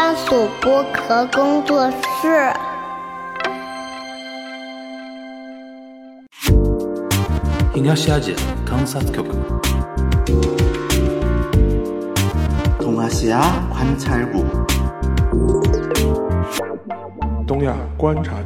番薯剥壳工作室。东亚西亚。观察。东亚观察。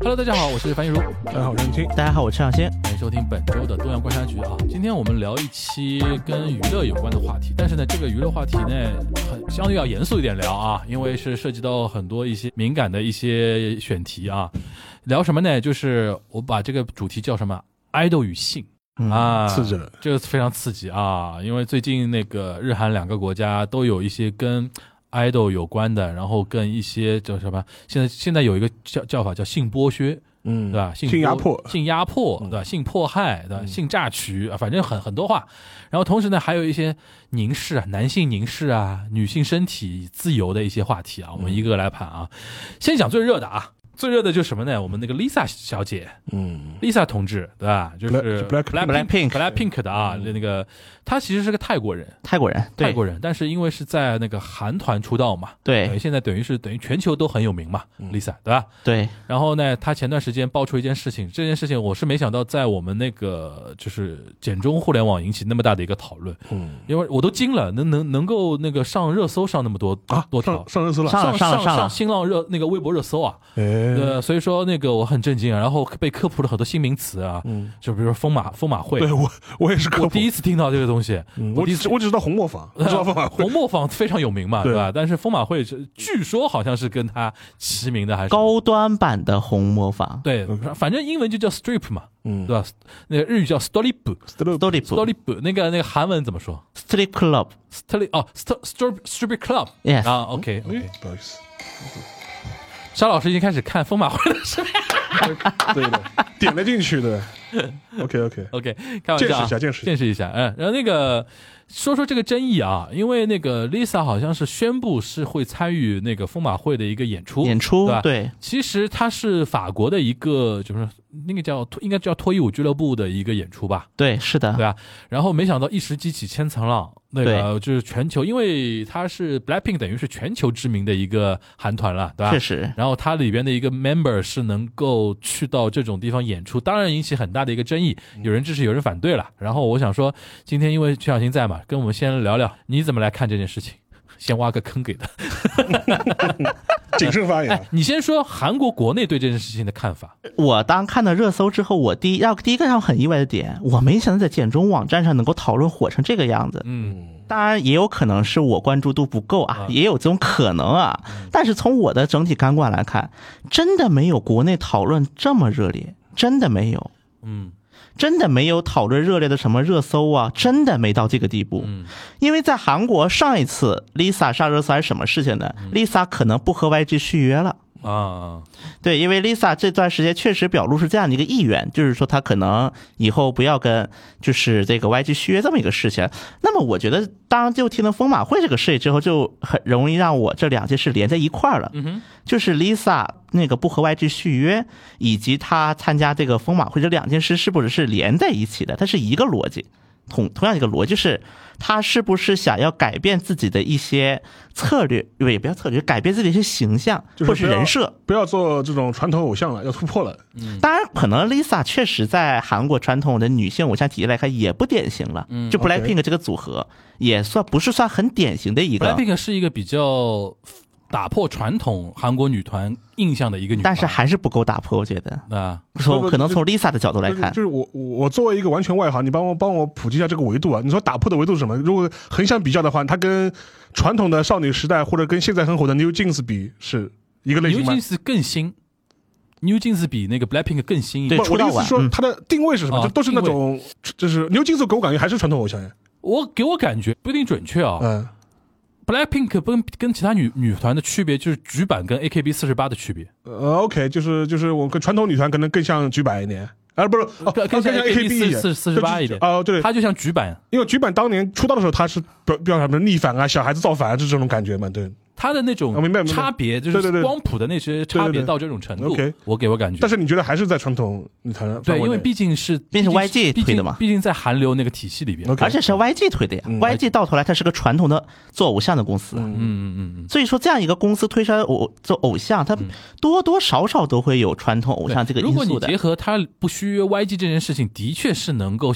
Hello，大家好，我是樊玉茹。大家好，我是任青。大家好，我是尚先。迎收听本周的东阳观察局啊。今天我们聊一期跟娱乐有关的话题，但是呢，这个娱乐话题呢，很相对要严肃一点聊啊，因为是涉及到很多一些敏感的一些选题啊。聊什么呢？就是我把这个主题叫什么？idol 与性。啊，刺激了这个非常刺激啊！因为最近那个日韩两个国家都有一些跟 idol 有关的，然后跟一些叫什么？现在现在有一个叫叫法叫性剥削，嗯，对吧？性性压迫性压迫，对吧？性迫害，对吧？性榨取啊，反正很很多话。然后同时呢，还有一些凝视啊，男性凝视啊，女性身体自由的一些话题啊，我们一个个来盘啊。先讲最热的啊，最热的就是什么呢？我们那个 Lisa 小姐嗯，，Lisa 同志，对吧？就是 Black- Blackpink Blackpink 的啊，那个她其实是个泰国人，泰国人，对。泰国人，但是因为是在那个韩团出道嘛，对。等于现在等于是等于全球都很有名嘛，Lisa 对吧？对，然后呢，他前段时间爆出一件事情，这件事情我是没想到在我们那个就是简中互联网引起那么大的一个讨论，嗯，因为我都惊了，能能能够那个上热搜上那么多啊，多条上。上热搜了，上了上了上了新浪热那个微博热搜啊，哎，呃，所以说那个我很震惊啊，然后被科普了很多新名词啊，嗯，就比如说疯马疯马会，对我我也是科普。我第一次听到这个东西，嗯我我只我只知道红磨坊，知道方法会红磨坊非常有名嘛，对。对吧？但是风马会是据说好像是跟它齐名的，还是高端版的红磨坊对，反正英文就叫 strip 嘛，嗯对吧？那个日语叫 stolip。，Stolip stolip 那个那个韩文怎么说？Strip Club，？stolip 哦，st strip strip club Yes 啊，OK OK。不好意思，沙老师已经开始看疯马会了，是吧？对的，点了进去的，OK OK，？OK，开玩笑啊，见识一下见识一下。见识一下，嗯，然后那个说说这个争议啊，因为那个 Lisa 好像是宣布是会参与那个疯马会的一个演出，演出对吧？对。其实它是法国的一个，就是那个叫应该叫脱衣舞俱乐部的一个演出吧，对是的。对，吧？然后没想到一时激起千层浪，那个就是全球，因为它是 Blackpink 等于是全球知名的一个韩团了，对吧？确实然后它里边的一个 member 是能够去到这种地方演出，当然引起很大的一个争议，有人支持，有人反对了。然后我想说，今天因为曲小新在嘛，跟我们先聊聊你怎么来看这件事情。先挖个坑给他。谨慎发言哎，，你先说韩国国内对这件事情的看法。我当看到热搜之后，我第一要第一个让我很意外的点，我没想到在简中网站上能够讨论火成这个样子。嗯，当然也有可能是我关注度不够啊，也有这种可能啊。但是从我的整体感官来看，真的没有国内讨论这么热烈，真的没有。嗯真的没有讨论热烈的什么热搜啊，真的没到这个地步。嗯因为在韩国上一次 Lisa 上热搜还是什么事情呢？Lisa 可能不和 YG 续约了。啊，对，因为 Lisa 这段时间确实表露是这样的一个意愿，就是说她可能以后不要跟就是这个 YG 续约这么一个事情。那么我觉得，当就听了疯马会这个事情之后，就很容易让我这两件事连在一块儿了。嗯哼，就是 Lisa 那个不和 YG 续约，以及她参加这个疯马会这两件事是不是是连在一起的？它是一个逻辑，同同样一个逻辑是，他是不是想要改变自己的一些策略？不也不要策略，改变自己的一些形象或是就是人设。不要做这种传统偶像了，要突破了。嗯当然，可能 Lisa 确实在韩国传统的女性偶像体系来看也不典型了。嗯就 Blackpink 这个组合也算不是算很典型的一个，Blackpink 是一个比较打破传统韩国女团印象的一个女团，但是还是不够打破，我觉得。啊，从不可能从 Lisa 的角度来看就是就，是我我我作为一个完全外行，你帮我帮我普及一下这个维度啊。你说打破的维度是什么？如果横向比较的话，它跟传统的少女时代或者跟现在很火的 New Jeans 比是一个类型吗 New？Jeans 更新，New Jeans 比那个 Blackpink 更新一点。对出道不我的意思是说它的定位是什么？啊就都是那种，就是 New Jeans 给我感觉还是传统偶像呀。我给我感觉不一定准确啊。嗯，Blackpink 跟跟其他女女团的区别就是橘版跟 AKB 四十八的区别，呃，OK，就是就是我跟传统女团可能更像橘版一点，啊，不是，哦，更更像 AKB 四四十八一点。哦，对，它就像橘版，因为橘版当年出道的时候，它是表表什么逆反啊、小孩子造反啊，就这种感觉嘛，对。它的那种差别，就对对对。是光谱的那些差别到这种程度 OK，我给我感觉。但是你觉得还是在传统你谈对，因为毕竟是毕竟是 YG 推的嘛。毕竟在韩流那个体系里边。而且是 YG 推的呀、嗯 y g 到头来它是个传统的做偶像的公司，嗯嗯嗯。嗯，所以说这样一个公司推出来偶做偶像，它多多少少都会有传统偶像这个因素的。果你结。合它不续约 YG 这件事情，的确是能够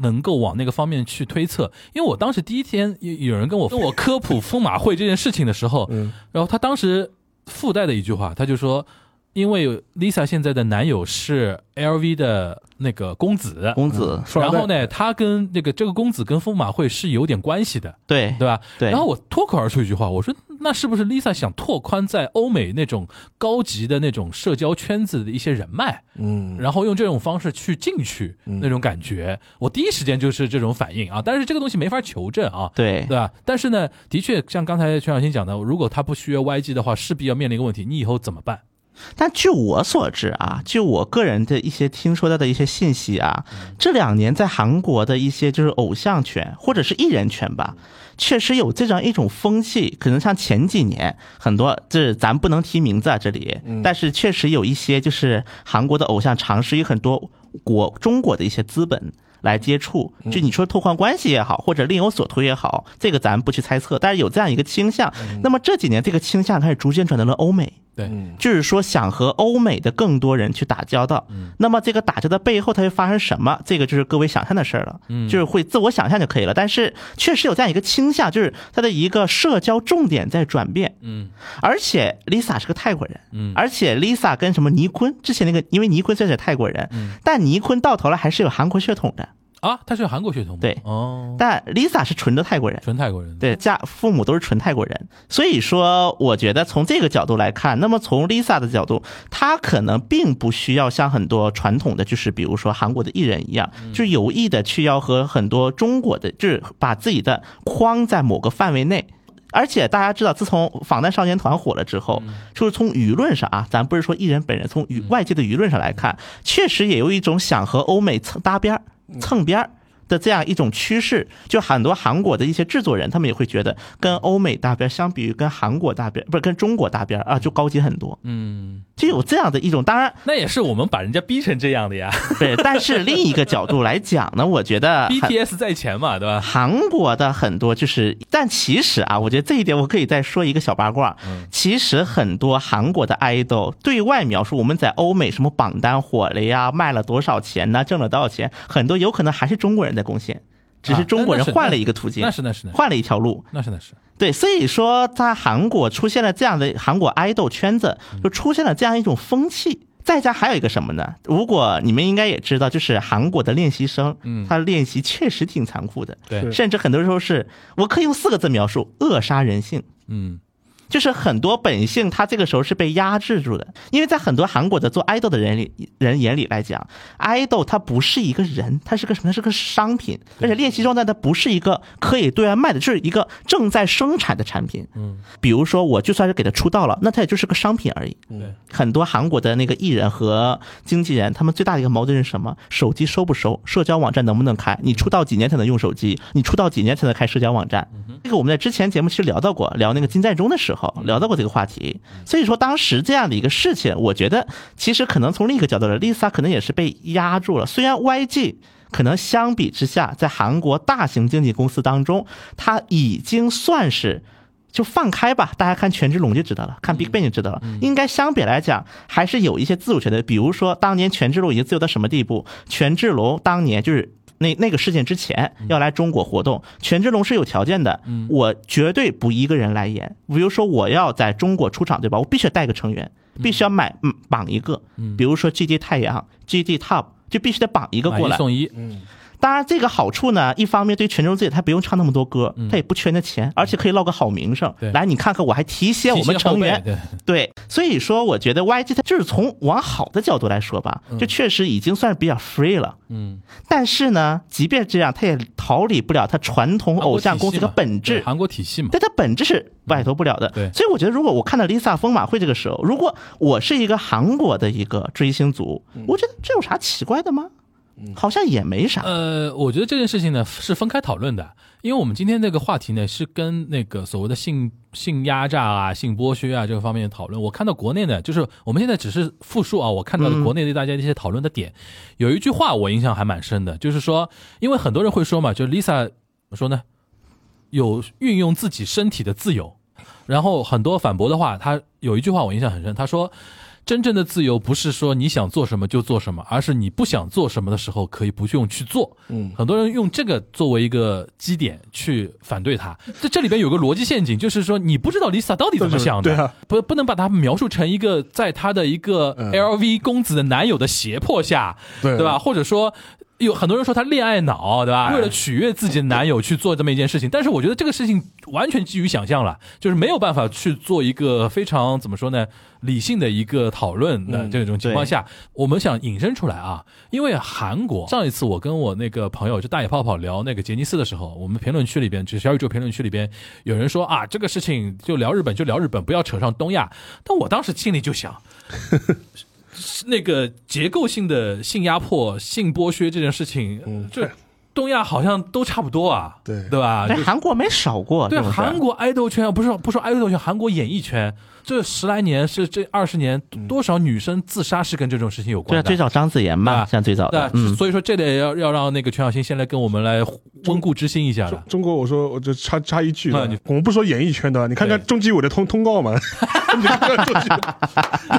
能够往那个方面去推测。因为我当时第一天有有人跟我 跟我科普风马会这件事情的时候，嗯然后他当时附带的一句话，他就说。因为 Lisa 现在的男友是 LV 的那个公子，公子，然后呢，他跟那个这个公子跟风马会是有点关系的，对对吧？对然后我脱口而出一句话，我说那是不是 Lisa 想拓宽在欧美那种高级的那种社交圈子的一些人脉，嗯然后用这种方式去进去那种感觉？我第一时间就是这种反应啊，但是这个东西没法求证啊。对对吧？但是呢，的确像刚才全小新讲的，如果他不续约 YG 的话，势必要面临一个问题：你以后怎么办？但据我所知啊，据我个人的一些听说到的一些信息啊，这两年在韩国的一些就是偶像圈或者是艺人圈吧，确实有这样一种风气。可能像前几年很多，这咱不能提名字啊，这里，但是确实有一些就是韩国的偶像尝试于很多国中国的一些资本。来接触，就你说拓宽关系也好，或者另有所图也好，这个咱不去猜测，但是有这样一个倾向。那么这几年这个倾向开始逐渐转到了欧美，对，就是说想和欧美的更多人去打交道。那么这个打交道背后它会发生什么？这个就是各位想象的事儿了，就是会自我想象就可以了。但是确实有这样一个倾向，就是它的一个社交重点在转变。嗯，而且 Lisa 是个泰国人，嗯而且 Lisa 跟什么尼坤之前那个，因为尼坤虽然是泰国人，但尼坤到头来还是有韩国血统的，啊，他是韩国血统吗？对哦，但 Lisa 是纯的泰国人。纯泰国人。对，家父母都是纯泰国人，所以说我觉得从这个角度来看，那么从 Lisa 的角度，她可能并不需要像很多传统的，就是比如说韩国的艺人一样，就是有意的去要和很多中国的，就是把自己的框在某个范围内。而且大家知道，自从防弹少年团火了之后，就是从舆论上啊，咱不是说艺人本人，从舆外界的舆论上来看，确实也有一种想和欧美蹭搭边儿、蹭边儿。的这样一种趋势，就很多韩国的一些制作人，他们也会觉得跟欧美搭边儿相比于跟韩国搭边儿，不是跟中国搭边儿啊，就高级很多，嗯，就有这样的一种。当然，那也是我们把人家逼成这样的呀。对，但是另一个角度来讲呢，我觉得 BTS 在前嘛，对吧？韩国的很多就是，但其实啊，我觉得这一点我可以再说一个小八卦。嗯其实很多韩国的 idol 对外描述我们在欧美什么榜单火了呀，卖了多少钱呐，挣了多少钱，很多有可能还是中国人在贡献，只是中国人换了一个途径，那是那是换了一条路。那是那是。对，所以说在韩国出现了这样的韩国 idol 圈子，就出现了这样一种风气。再加还有一个什么呢？如果你们应该也知道，就是韩国的练习生，嗯他练习确实挺残酷的，对甚至很多时候是我可以用四个字描述：扼杀人性。嗯，就是很多本性，他这个时候是被压制住的，因为在很多韩国的做 idol 的人里人眼里来讲，idol 它不是一个人，他是个什么？是个商品，而且练习状态它不是一个可以对外卖的，就是一个正在生产的产品。嗯，比如说我就算是给他出道了，那他也就是个商品而已。对，很多韩国的那个艺人和经纪人，他们最大的一个矛盾是什么？手机收不收？社交网站能不能开？你出道几年才能用手机？你出道几年才能开社交网站？这个我们在之前节目其实聊到过，聊那个金在中的时候聊到过这个话题。所以说当时这样的一个事情，我觉得其实可能从另一个角度来，Lisa 可能也是被压住了。虽然 YG。可能相比之下，在韩国大型经纪公司当中，它已经算是就放开吧，大家看权志龙就知道了，看 BigBang 就知道了。应该相比来讲，还是有一些自主权的。比如说，当年权志龙已经自由到什么地步？权志龙当年就是。那那个事件之前要来中国活动，权志龙是有条件的，我绝对不一个人来演。比如说我要在中国出场，对吧？我必须要带个成员，必须要买嗯绑一个，比如说 GD 太阳、GD Top，就必须得绑一个过来。买一送一，当然，这个好处呢，一方面对权志龙自己他不用唱那么多歌，他也不缺那钱，而且可以落个好名声。对。来，你看看，我还提携我们成员，对，对，所以说我觉得 YG 它就是从往好的角度来说吧，就确实已经算是比较 free 了。嗯，但是呢，即便这样，他也逃离不了他传统偶像公司的本质。韩国体系嘛，但他本质是摆脱不了的。对。所以我觉得，如果我看到 Lisa 疯马会这个时候，如果我是一个韩国的一个追星族，我觉得这有啥奇怪的吗？好像也没啥。呃，我觉得这件事情呢是分开讨论的，因为我们今天这个话题呢是跟那个所谓的性性压榨啊、性剥削啊这个方面的讨论。我看到国内呢，就是我们现在只是复述啊，我看到的国内对大家的一些讨论的点，有一句话我印象还蛮深的，就是说，因为很多人会说嘛，就 Lisa 怎么说呢，有运用自己身体的自由，然后很多反驳的话，他有一句话我印象很深，他说。真正的自由不是说你想做什么就做什么，而是你不想做什么的时候可以不用去做。嗯，很多人用这个作为一个基点去反对他。这这里边有个逻辑陷阱，就是说你不知道 Lisa 到底怎么想的，对啊不不能把它描述成一个在她的一个嗯 LV 公子的男友的胁迫下，对对吧？或者说。有很多人说她恋爱脑，对吧？为了取悦自己的男友去做这么一件事情，但是我觉得这个事情完全基于想象了，就是没有办法去做一个非常怎么说呢，理性的一个讨论的这种情况下，我们想引申出来啊，因为韩国上一次我跟我那个朋友就大野泡泡聊那个杰尼斯的时候，我们评论区里边，就小宇宙评论区里边有人说啊，这个事情就聊日本就聊日本，不要扯上东亚。但我当时心里就想。那个结构性的性压迫、性剥削这件事情，嗯这东亚好像都差不多啊，对对吧？在韩国没少过对韩国爱豆圈，不是不说爱豆圈，韩国演艺圈这十来年是这二十年，多少女生自杀是跟这种事情有对啊，关的。最早张子妍嘛，啊像最早对的，，嗯，所以说这得要要让那个全小新先来跟我们来温故知新一下了。中国，我说我就插插一句啊啊你，我们不说演艺圈的，你看看对中纪委的通通告嘛，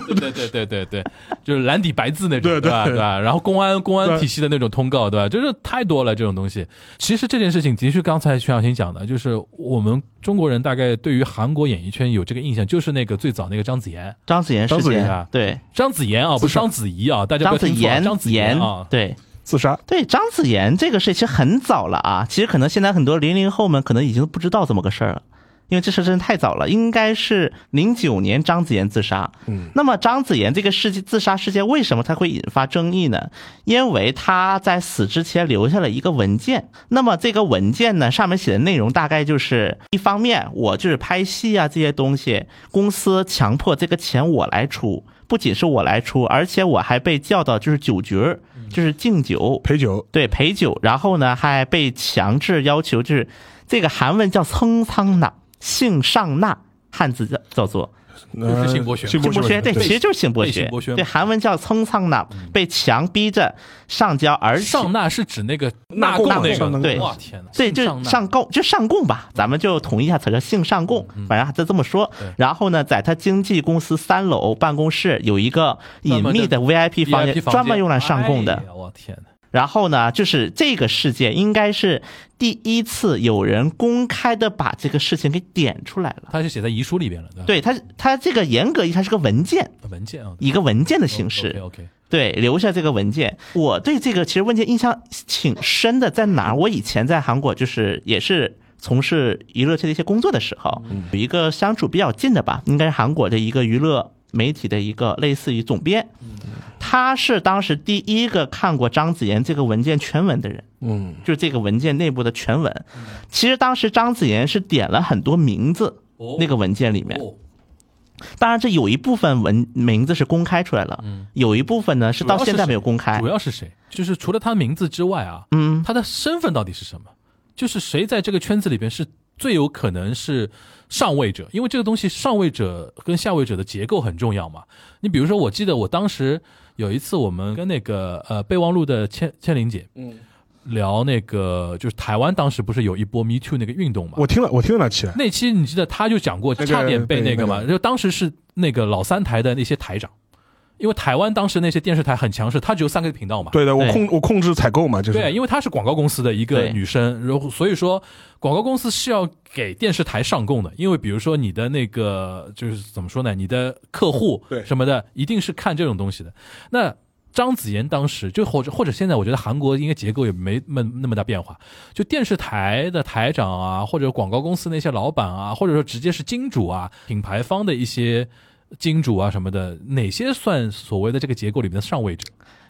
对对对对对，就是蓝底白字那种，对对吧？对吧？然后公安公安体系的那种通告，对吧？就是太多了这种东西。其实这件事情的确刚才徐小新讲的，就是我们中国人大概对于韩国演艺圈有这个印象，就是那个最早那个张子妍，张子妍事件张子妍啊对，张子妍啊，不是章子怡啊，大家不张子要听错啊，章子妍妍。啊，对。自杀，对张子妍这个事其实很早了啊，其实可能现在很多零零后们可能已经不知道这么个事儿了，因为这事真的太早了，应该是零九年张子妍自杀。嗯，那么张子妍这个事件自杀事件为什么它会引发争议呢？因为她在死之前留下了一个文件，那么这个文件呢上面写的内容大概就是一方面我就是拍戏啊这些东西，公司强迫这个钱我来出。不仅是我来出，而且我还被叫到就是酒局儿，就是敬酒，陪酒，对陪酒，然后呢还被强制要求，就是这个韩文叫蹭仓纳，性上纳，汉字叫叫做呃性剥削。性性剥削，对，其实就是性剥削。对，韩文叫蹭仓纳，被强逼着上交，而且上纳是指那个纳贡纳贡那个，对。天，对，就上纳。是上供，就上供吧，咱们就统一一下词叫性上供，反正还是这么说。然后呢，在他经纪公司三楼办公室有一个隐秘的 VIP 房间，专门用来上供的我天哪！然后呢，就是这个事件应该是第一次有人公开的把这个事情给点出来了。他就写在遗书里边了，对吧？对他，他这个严格意义上是个文件，文件啊，一个文件的形式。OK OK，对，留下这个文件。我对这个其实文件印象挺深的，在哪儿？我以前在韩国就是也是从事娱乐界的一些工作的时候，有一个相处比较近的吧，应该是韩国的一个娱乐媒体的一个类似于总编，他是当时第一个看过张子妍这个文件全文的人。嗯，就是这个文件内部的全文。其实当时张子妍是点了很多名字，哦那个文件里面。哦当然，这有一部分文名字是公开出来了，嗯有一部分呢是到现在没有公开主。要是谁？就是除了他名字之外啊，嗯，他的身份到底是什么？就是谁在这个圈子里边是最有可能是上位者？因为这个东西上位者跟下位者的结构很重要嘛。你比如说，我记得我当时有一次我们跟那个呃备忘录的千千玲姐，嗯，聊那个就是台湾当时不是有一波 Me Too 那个运动嘛？我听了，我听了那期，那期你记得他就讲过，差点被那个嘛，就当时是那个老三台的那些台长，因为台湾当时那些电视台很强势，它只有三个频道嘛。对的，我控我控制采购嘛，就是对，因为她是广告公司的一个女生，然后所以说广告公司是要给电视台上供的，因为比如说你的那个就是怎么说呢，你的客户对什么的，一定是看这种东西的。那张子妍当时就或者或者现在，我觉得韩国应该结构也没那么那么大变化，就电视台的台长啊，或者广告公司那些老板啊，或者说直接是金主啊，品牌方的一些金主啊什么的，哪些算所谓的这个结构里面的上位者？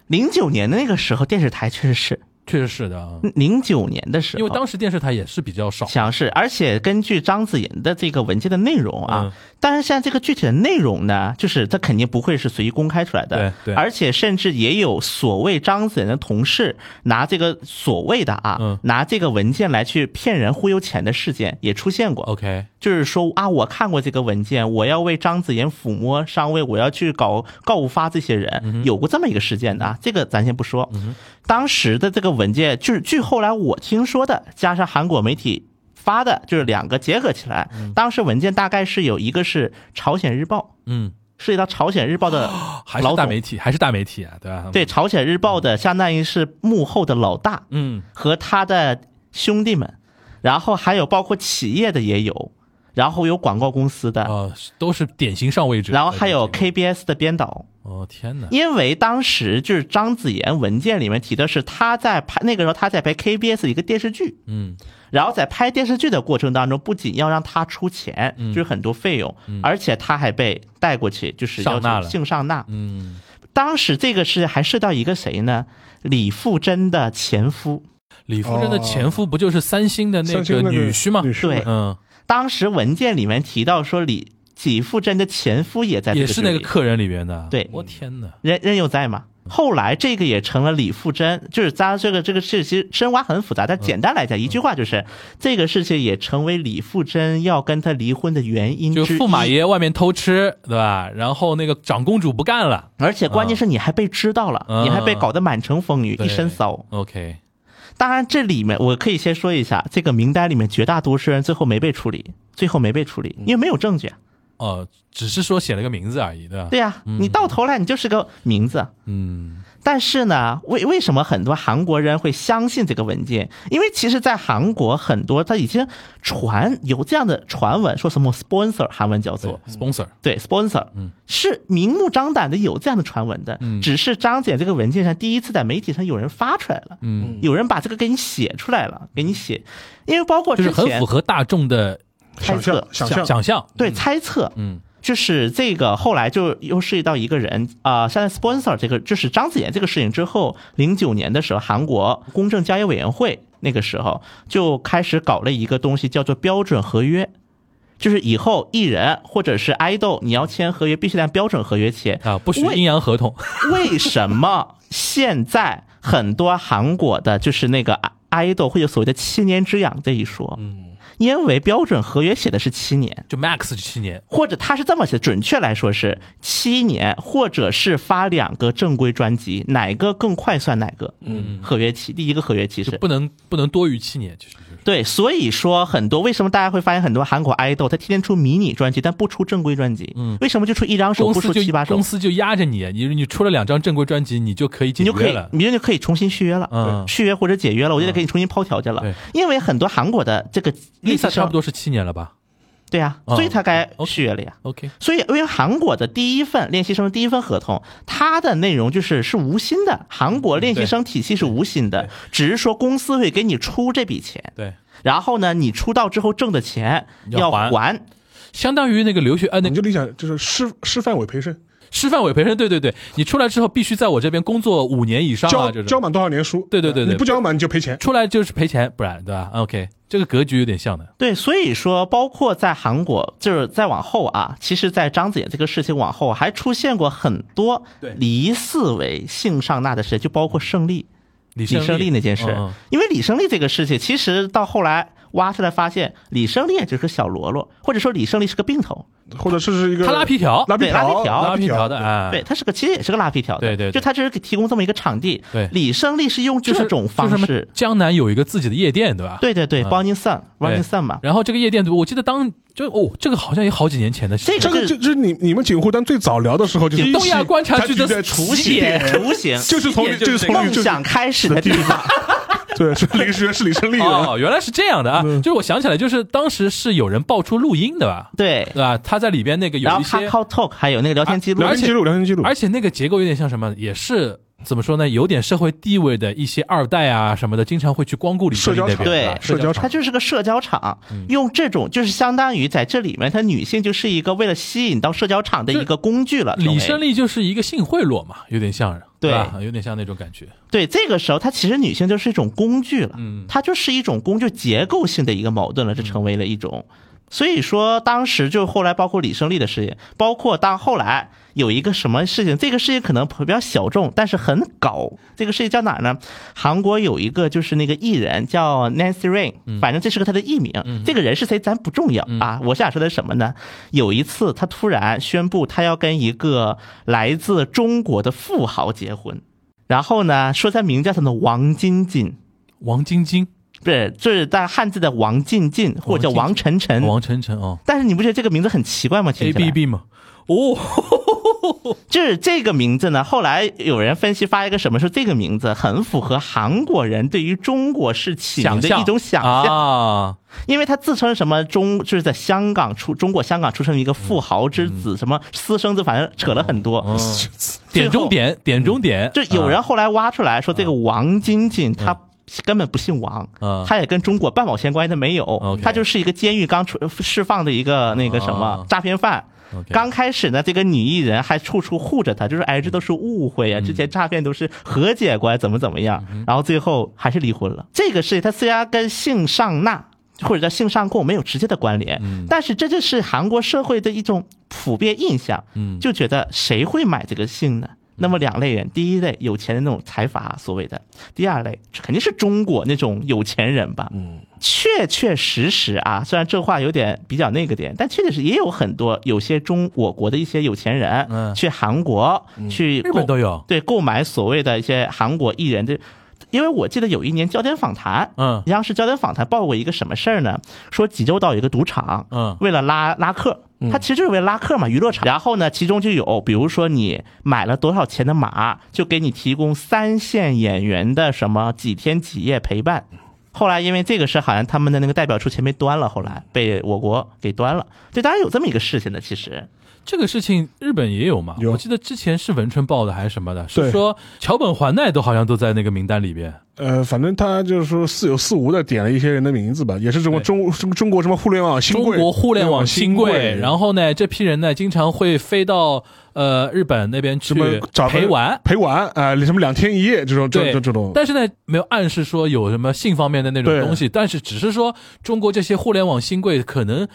零九年的那个时候，电视台确实是确实是的啊，零九年的时候，因为当时电视台也是比较少。强势，而且根据张子妍的这个文件的内容啊，嗯但是现在这个具体的内容呢，就是它肯定不会是随意公开出来的，对对。而且甚至也有所谓张子妍的同事拿这个所谓的啊，嗯。拿这个文件来去骗人忽悠钱的事件也出现过。OK，就是说啊，我看过这个文件，我要为张子妍抚摸上位，我要去搞告发这些人，有过这么一个事件的啊，这个咱先不说。当时的这个文件，就是据后来我听说的，加上韩国媒体发的，就是两个结合起来，当时文件大概是有一个是朝鲜日报，嗯，涉及到朝鲜日报的 还是老大媒体，还是大媒体啊，对吧？对，朝鲜日报的相当于是幕后的老大，嗯，和他的兄弟们，然后还有包括企业的也有，然后有广告公司的，哦，都是典型上位者，然后还有 KBS 的编导。哦天哪，因为当时就是张子妍文件里面提的是他在拍那个时候他在拍 KBS 的一个电视剧，嗯然后在拍电视剧的过程当中，不仅要让他出钱，嗯。就是很多费用，而且他还被带过去，就是要求上纳了。性上纳。嗯，当时这个是还涉到一个谁呢？李富真的前夫。李富真的前夫不就是三星的那个女婿吗？女婿。对。嗯，当时文件里面提到说李李富真的前夫也在也是那个客人里边的，对。我天哪，人人有在嘛。后来这个也成了李富真，就是咱这个这个事其实深挖很复杂，但简单来讲，一句话就是这个事情也成为李富真要跟他离婚的原因。就驸马爷外面偷吃，对吧？然后那个长公主不干了而且关键是你还被知道了，嗯你还被搞得满城风雨，对一身骚。，OK，当然，这里面我可以先说一下，这个名单里面绝大多数人最后没被处理，最后没被处理，因为没有证据啊。哦，只是说写了个名字而已，对吧？对呀、你到头来你就是个名字。嗯，但是呢，为为什么很多韩国人会相信这个文件？因为其实，在韩国很多他已经传有这样的传闻，说什么 sponsor 韩文叫做，sponsor，对 sponsor，嗯。是明目张胆的有这样的传闻的，嗯。只是张姐这个文件上第一次在媒体上有人发出来了，嗯，有人把这个给你写出来了，给你写，因为包括就是很符合大众的猜测，想象想象，对猜测，嗯。就是这个后来就又涉及到一个人啊、现在 sponsor 这个就是张子妍这个事情之后，零九年的时候，韩国公正交易委员会那个时候就开始搞了一个东西，叫做标准合约。就是以后艺人或者是爱豆，你要签合约必须按标准合约签啊，不许阴阳合同，为什么现在很多韩国的就是那个爱豆会有所谓的七年之痒这一说？嗯，因为标准合约写的是七年，就 max 是七年，或者他是这么写，准确来说是七年，或者是发两个正规专辑，哪个更快算哪个？嗯，合约期，第一个合约期是不能不能多于七年，其实就是对，所以说很多为什么大家会发现很多韩国爱豆他天天出迷你专辑，但不出正规专辑？嗯为什么就出一张手不出七八首公？司就压着你，你你出了两张正规专辑，你就可以解你就可以约了，，你就可以重新续约了，嗯续约或者解约了，我就得给你重新抛条件了。因为很多韩国的这个差不，多是七年了吧对呀、嗯所以他该续约了呀。？OK，所以，因为韩国的第一份练习生的第一份合同，它的内容就是是无薪的，韩国练习生体系是无薪的，只是说公司会给你出这笔钱，对，然后呢，你出道之后挣的钱要要还还。相当于那个留学呃那个你就理想就是师师范委培生，师范委培生，对对对，你出来之后必须在我这边工作五年以上啊，这种交交满多少年书？对对对对你不交满你就赔钱。出来就是赔钱，不然对吧？OK，这个格局有点像的，对，所以说，包括在韩国，就是再往后啊，其实，在张子妍这个事情往后，还出现过很多对疑似为性上纳的事，就包括胜利。李李胜利那件事，嗯嗯因为李胜利这个事情，其实到后来挖出来发现，李胜利也只是个小喽啰，或者说李胜利是个病头，或者是是一个他拉皮条。拉皮对拉皮条。拉皮条的，哎，对他是个其实也是个拉皮条的，对对对。就他只是给提供这么一个场地，对。李胜利是用这种方式，江南有一个自己的夜店，对吧？对对对嗯。b o n n i Sun 嘛，然后这个夜店，我记得当就哦，这个好像也好几年前的事情，这个这个就就是你你们锦湖端最早聊的时候，就是东亚观察局的在雏形雏形，就是从就是从梦想开始的地方，对是李是是李胜利的，哦，原来是这样的啊！就是我想起来，就是当时是有人爆出录音的吧？对对，吧？他在里边那个有一些 Talk 还有那个聊天记录聊，天记录聊天记录，而且那个结构有点像什么，也是怎么说呢？有点社会地位的一些二代啊什么的，经常会去光顾李胜利那边，社交场对社交场它就是个社交场，用这种就是相当于在这里面，它女性就是一个为了吸引到社交场的一个工具了。李胜利利就是一个性贿赂嘛，有点像对吧？有点像那种感觉。对，这个时候它其实女性就是一种工具了，嗯它就是一种工具结构性的一个矛盾了，这成为了一种。所以说，当时就后来包括李胜利的事业，包括当后来有一个什么事情，这个事情可能比较小众，但是很搞。这个事情叫哪儿呢？韩国有一个就是那个艺人叫 Nancy Rain，反正这是个他的艺名。这个人是谁咱不重要啊。我想说的是什么呢？有一次他突然宣布他要跟一个来自中国的富豪结婚，然后呢说他名叫什么王晶晶。王晶晶、不是，就是在汉字的王静静或者叫王晨晨。王晨晨哦。但是你不觉得这个名字很奇怪吗？听，A B B 嘛，哦，就是这个名字呢。后来有人分析发一个什么说这个名字很符合韩国人对于中国式起名的一种想象，啊，因为他自称什么中就是在香港出中国香港出生一个富豪之嗯。子，什么私生子，反正扯了很多。点中点，点中点，就有人后来挖出来说，这个王晶晶他根本不姓王嗯，他也跟中国半毛钱关系都没有他就是一个监狱刚出释放的一个那个什么啊。诈骗犯。刚开始呢，这个女艺人还处处护着他，就是哎，这都是误会啊，之前诈骗都是和解过来，怎么怎么样，然后最后还是离婚了。这个事情它虽然跟性上纳或者叫性上供没有直接的关联，但是这就是韩国社会的一种普遍印象，就觉得谁会买这个性呢？那么两类人，第一类有钱的那种财阀所谓的，第二类肯定是中国那种有钱人吧。嗯，确确实实啊，虽然这话有点比较那个点，但确确实也有很多有些中我国的一些有钱人，嗯去韩国、去日本都有对购买所谓的一些韩国艺人的。因为我记得有一年焦点访谈，嗯央视焦点访谈报过一个什么事儿呢？说济州岛有一个赌场，嗯为了拉拉客，他其实就是为了拉客嘛，娱乐场。然后呢，其中就有，比如说你买了多少钱的马，就给你提供三线演员的什么几天几夜陪伴。后来因为这个事，好像他们的那个代表处前被端了，后来被我国给端了。对，当然有这么一个事情的，其实。这个事情日本也有嘛？有我记得之前是文春报的还是什么的，是说桥本环奈都好像都在那个名单里边。呃，反正他就是说似有似无的点了一些人的名字吧，也是中国对中中中国什么互联网新贵，中国互联网新贵，然后后呢，这批人呢经常会飞到呃日本那边去什么找陪玩。陪玩啊、什么两天一夜这种这这种，但是呢，没有暗示说有什么性方面的那种东西，但是只是说中国这些互联网新贵可能。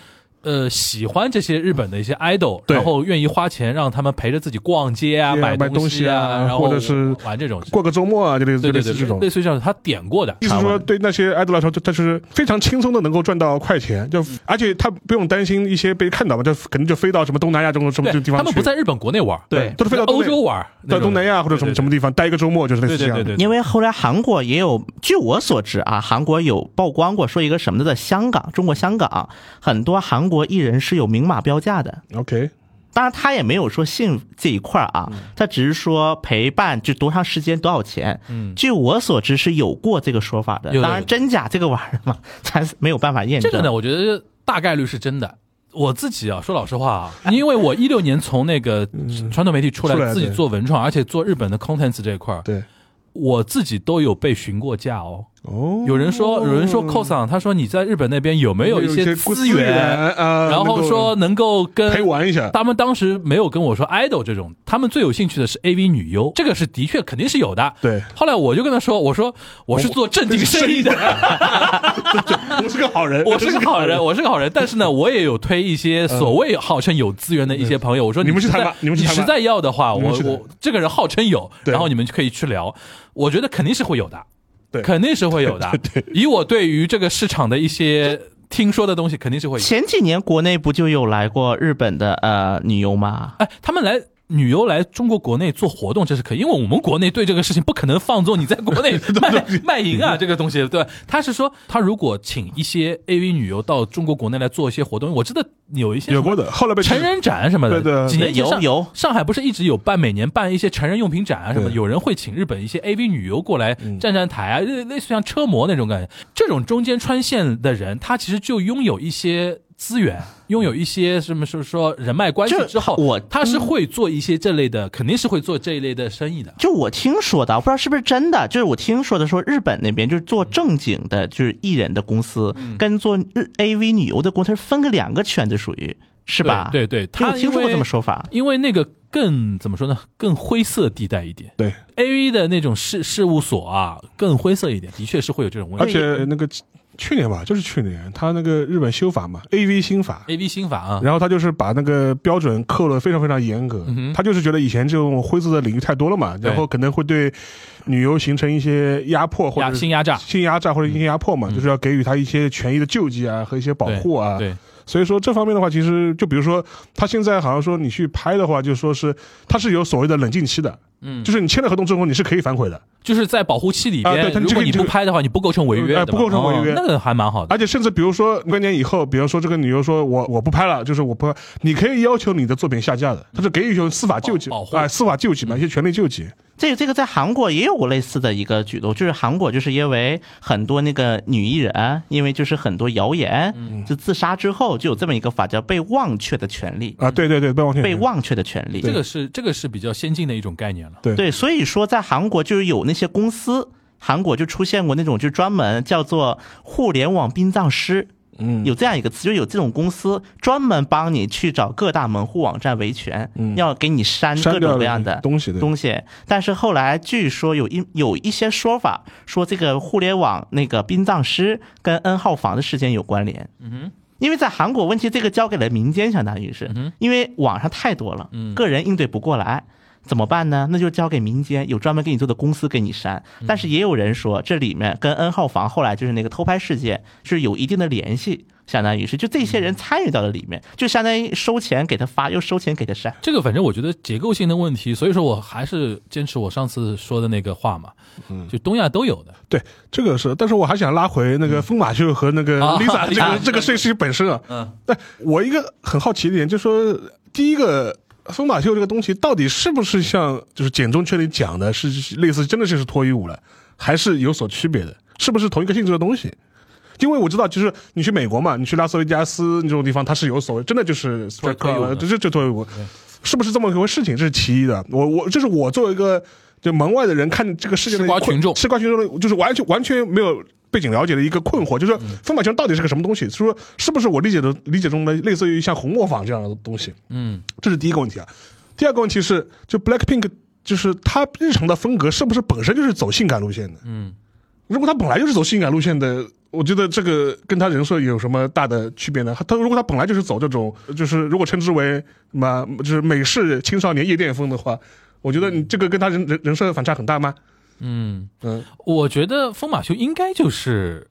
呃，喜欢这些日本的一些 idol，然后愿意花钱让他们陪着自己逛街啊、对啊买东西啊，然后或者是玩这种。过个周末啊，就类似这种。类似于这样，他点过的。意思是说，对那些 idol 来说，他是非常轻松的能够赚到快钱，就而且他不用担心一些被看到嘛，就可能就飞到什么东南亚这种什么对，地方他们不在日本国内玩，对都是飞到欧洲玩，到东南亚或者什么什么地方待一个周末，就是类似这样的。对对对对，因为后来韩国也有，据我所知啊，韩国有曝光过说一个什么的，在香港，中国香港很多韩国艺人是有明码标价的。OK，当然，他也没有说信这一块儿啊，他只是说陪伴就多长时间多少钱。嗯据我所知是有过这个说法的。当然，真假这个玩意儿嘛，咱是没有办法验证。这个呢，我觉得大概率是真的。我自己啊，说老实话啊，因为我一六年从那个传统媒体出来，自己做文创，而且做日本的 contents 这一块儿，对，我自己都有被询过价哦。哦，有人说，有人说 cos 他说你在日本那边有没有一些资源，啊，然后说能够跟陪玩一下，他们当时没有跟我说 idol 这种，他们最有兴趣的是 AV 女优，这个是的确肯定是有的。对。后来我就跟他说，我说我是做正经生意的，我是个好人，我是个好人，我是个好人，但是呢，我也有推一些所谓号称有资源的一些朋友，我说你们去谈吧你们实在要的话，我我这个人号称有，然后你们就可以去聊，我觉得肯定是会有的，对肯定是会有的。对以我对于这个市场的一些听说的东西，肯定是会有。前几年国内不就有来过日本的呃女优吗？哎，他们来女优来中国国内做活动，这是可以，因为我们国内对这个事情不可能放纵你在国内 卖卖淫啊，这个东西，对吧？他是说，他如果请一些 AV 女优到中国国内来做一些活动，我记得有一些有过的，后来被成人展什么的，对对几年前上有有上海不是一直有办每年办一些成人用品展啊什么，有人会请日本一些 AV 女优过来站站台啊，类类似像车模那种感觉。这种中间穿线的人，他其实就拥有一些资源，拥有一些什么说说人脉关系之后，我他是会做一些这类的，肯定是会做这一类的生意的。就我听说的，我不知道是不是真的，就是我听说的说日本那边就是做正经的，就是艺人的公司，跟做日 AV 女优的公司是分个两个圈子，属于是吧？对对，对，我他听说过这么说，法。因为那个更怎么说呢，更灰色地带一点。对，A V 的那种事事务所啊，更灰色一点，的确是会有这种问题而。且那个去年吧，就是去年，他那个日本修法嘛，A V 新法，A V 新法啊，然后他就是把那个标准扣了非常非常严格，嗯他就是觉得以前这种灰色的领域太多了嘛，然后可能会对女优形成一些压迫或者性压榨。性压榨或者性压迫嘛，嗯。就是要给予他一些权益的救济啊和一些保护啊。对，所以说这方面的话，其实就比如说他现在好像说你去拍的话，就说是他是有所谓的冷静期的，嗯，就是你签了合同之后你是可以反悔的，就是在保护期里啊对边，如果你不拍的话，你不构成违约不构成违约。哦那个还蛮好的。而且甚至比如说关年以后，比如说这个女优说我我不拍了，就是我不，你可以要求你的作品下架的，他是给予一种司法救济保保护。啊、司法救济嘛，一些权利救济。这个这个在韩国也有过类似的一个举动，就是韩国就是因为很多那个女艺人，因为就是很多谣言，就自杀之后就有这么一个法叫被忘却的权利，啊，对对对，被忘却被忘却的权利。这个是这个是比较先进的一种概念了。对对，所以说在韩国就是有那些公司，韩国就出现过那种就专门叫做互联网殡葬师。嗯有这样一个词，就有这种公司专门帮你去找各大门户网站维权，要给你删各种各样的东西的东西。但是后来据说有一有一些说法说这个互联网那个殡葬师跟 N 号房的事件有关联。嗯哼。因为在韩国，问题这个交给了民间，相当于是，因为网上太多了，个人应对不过来，怎么办呢？那就交给民间，有专门给你做的公司给你删。但是也有人说，这里面跟 N 号房后来就是那个偷拍事件是有一定的联系，相当于是就这些人参与到了里面，就相当于收钱给他发，又收钱给他删。这个反正我觉得结构性的问题，所以说我还是坚持我上次说的那个话嘛，嗯就东亚都有的。对，这个是，但是我还想拉回那个疯马秀和那个啊 Lisa 这 啊个这个事情本身啊。嗯，但我一个很好奇的点就是说，第一个。疯马秀这个东西到底是不是像就是简中圈里讲的，是是类似真的就是脱衣舞了，还是有所区别的？是不是同一个性质的东西？因为我知道，就是你去美国嘛，你去拉斯维加斯那种地方，它是有所谓真的就是脱脱衣舞的这这这脱衣舞，是不是这么一回事情？这是其一的。我我这是我作为一个就门外的人看这个世界的吃瓜群众吃瓜群众的，就是完全完全没有背景了解的一个困惑，就是说疯马秀到底是个什么东西？是说是不是我理解的理解中的类似于像红磨坊这样的东西？嗯，这是第一个问题啊。第二个问题是，就 Blackpink 就是他日常的风格是不是本身就是走性感路线的？嗯，如果他本来就是走性感路线的，我觉得这个跟他人设有什么大的区别呢？他他如果他本来就是走这种，就是如果称之为什么，就是美式青少年夜店风的话，我觉得你这个跟他人人人设反差很大吗？嗯，嗯，我觉得疯马秀应该就是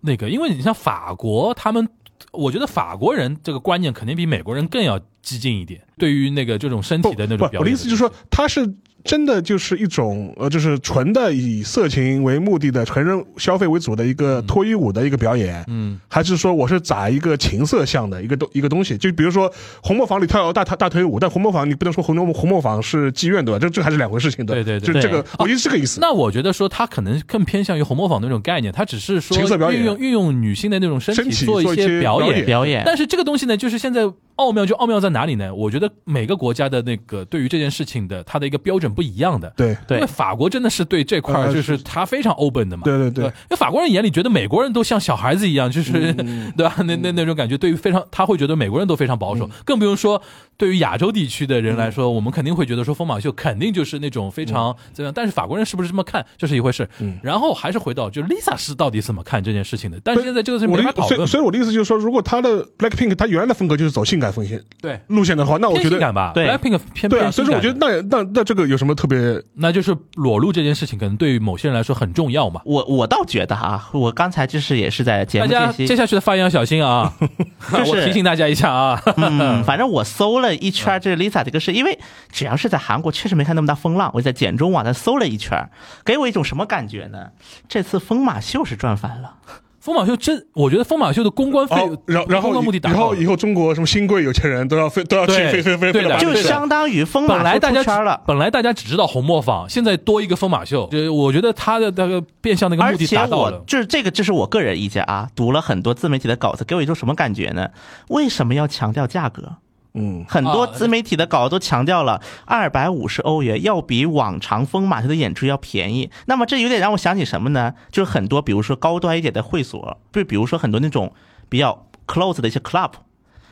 那个，因为你像法国，他们，我觉得法国人这个观念肯定比美国人更要激进一点，对于那个这种身体的那种，表演。我的意思就是说，他是真的就是一种呃，就是纯的以色情为目的的成人消费为主的一个脱衣舞的一个表演，嗯，还是说我是砸一个情色向的一个东一个东西？就比如说红磨坊里跳大大大腿舞，但红磨坊你不能说红磨红磨坊是妓院对吧？这这还是两回事情的。对对对就这个我觉得是这个意思。那我觉得说他可能更偏向于红磨坊那种概念，他只是说情色表演运用运用女性的那种身身体做做一些表演表演但是这个东西呢，就是现在奥妙就奥妙在哪里呢？我觉得每个国家的那个对于这件事情的它的一个标准不一样的。对对因为法国真的是对这块儿呃就是他非常 open 的嘛。对对对因为法国人眼里觉得美国人都像小孩子一样，就是、嗯 对吧？那那那种感觉，对于非常他会觉得美国人都非常保嗯守，更不用说对于亚洲地区的人来说，我们肯定会觉得说疯马秀肯定就是那种非常怎么样。但是法国人是不是这么看，这是一回事。嗯然后还是回到就 Lisa 是到底怎么看这件事情的？但是现在这个是没法讨论。所以所以我的意思就是说，如果他的 Blackpink 他原来的风格就是走性感风线对，路线的话，那我觉得性感吧对，Blackpink 偏对啊，偏所以说我觉得那那那这个有什么特别？那就是裸露这件事情，可能对于某些人来说很重要嘛。我我倒觉得啊，我刚才就是也是在节大家接下去的发言要小心啊！就是 我提醒大家一下啊。嗯，反正我搜了一圈这 Lisa 这个事，因为只要是在韩国，确实没看那么大风浪。我在简中网上搜了一圈，给我一种什么感觉呢？这次疯马秀是赚翻了。疯马秀真，我觉得疯马秀的公关费哦，，然后然后公关目的达到了以后以后中国什么新贵有钱人都要飞都要去飞飞飞飞对的了，就相当于疯马秀本来大家出圈了。本来大家只知道红磨坊，现在多一个疯马秀，就我觉得他的那个变相的一个目的达到了。我就是这个，这是我个人意见啊。读了很多自媒体的稿子，给我一种什么感觉呢？为什么要强调价格？嗯，很多啊自媒体的稿都强调了二百五十欧元要比往常疯马秀的演出要便宜。那么这有点让我想起什么呢？就是很多比如说高端一点的会所，就比如说很多那种比较 close 的一些 club，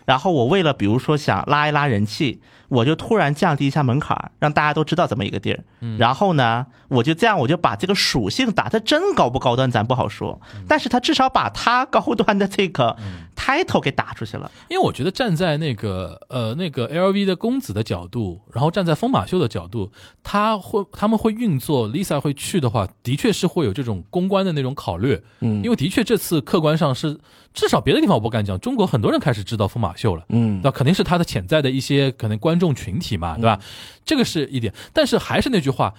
然后我为了比如说想拉一拉人气，我就突然降低一下门槛儿，让大家都知道这么一个地儿。然后呢，我就这样我就把这个属性打，它真高不高端咱不好说，但是他至少把他高端的这个 title 给打出去了。因为我觉得站在那个呃那个 LV 的公子的角度，然后站在疯马秀的角度，他会他们会运作 Lisa 会去的话，的确是会有这种公关的那种考虑。嗯，因为的确这次客观上是至少别的地方我不敢讲，中国很多人开始知道疯马秀了。嗯，那肯定是他的潜在的一些可能观众群体嘛，对吧？这个是一点，但是还是那句话。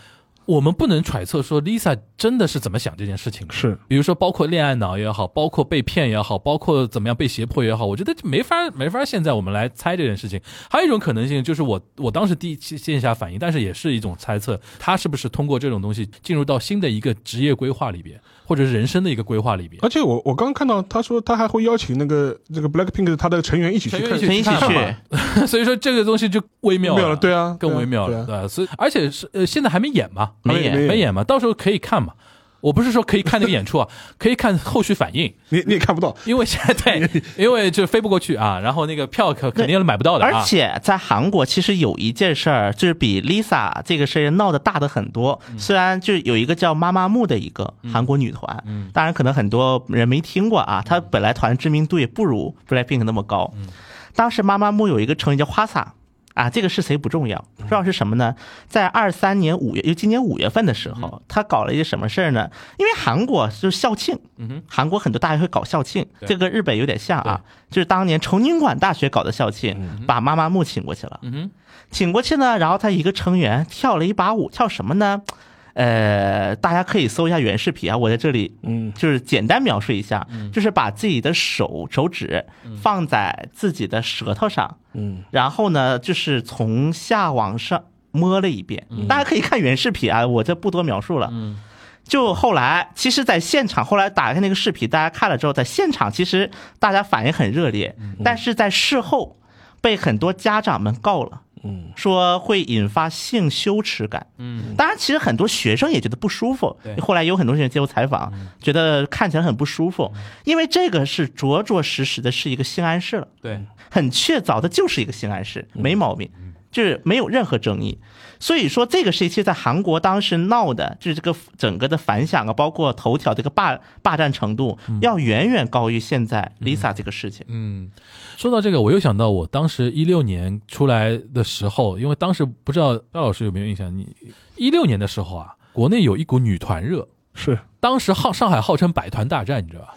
我们不能揣测说 Lisa 真的是怎么想这件事情的，是比如说包括恋爱脑也好，包括被骗也好，包括怎么样被胁迫也好，我觉得没法没法现在我们来猜这件事情。还有一种可能性就是我我当时第一期线下反应，但是也是一种猜测，他是不是通过这种东西进入到新的一个职业规划里边，或者是人生的一个规划里边。而且我我刚刚看到他说他还会邀请那个这个 Blackpink 他的成员一起去看，成员一起去，所以说这个东西就微妙妙了对啊更微妙了，对对吧？所以而且是呃现在还没演嘛，没演没演嘛，到时候可以看嘛。我不是说可以看那个演出啊，可以看后续反应，你你也看不到，因为现在 对，因为就飞不过去啊，然后那个票可肯定是买不到的啊。而且在韩国，其实有一件事儿，就是比 Lisa 这个事儿闹得大的很多。嗯虽然就有一个叫妈妈木的一个韩国女团，嗯当然可能很多人没听过啊，她本来团知名度也不如 Blackpink 那么高。嗯当时妈妈木有一个成员叫花洒。啊，这个是谁不重要，重要是什么呢？在二三年五月，就今年五月份的时嗯候，他搞了一个什么事儿呢？因为韩国就是校庆，韩国很多大学会搞校庆，这个日本有点像啊，就是当年崇宁馆大学搞的校庆，把妈妈木请过去了。嗯，请过去呢，然后他一个成员跳了一把舞，跳什么呢？呃，大家可以搜一下原视频啊，我在这里，嗯，就是简单描述一下，就是把自己的手手指放在自己的舌头上，嗯，然后呢，就是从下往上摸了一遍，大家可以看原视频啊，我这不多描述了，嗯，就后来，其实，在现场后来打开那个视频，大家看了之后，在现场其实大家反应很热烈，但是在事后被很多家长们告了。嗯，说会引发性羞耻感。嗯，当然，其实很多学生也觉得不舒服对。后来有很多人接受采访，觉得看起来很不舒服，因为这个是着着实实的是一个性暗示了，对，很确凿的就是一个性暗示，没毛病，就是没有任何争议。所以说，这个时期在韩国当时闹的，就是这个整个的反响啊，包括头条这个霸霸占程度，要远远高于现在 Lisa 这个事情。嗯，说到这个，我又想到我当时一六年出来的时候，因为当时不知道赵老师有没有印象，你一六年的时候啊，国内有一股女团热，是。当时号上海号称百团大战，你知道吧？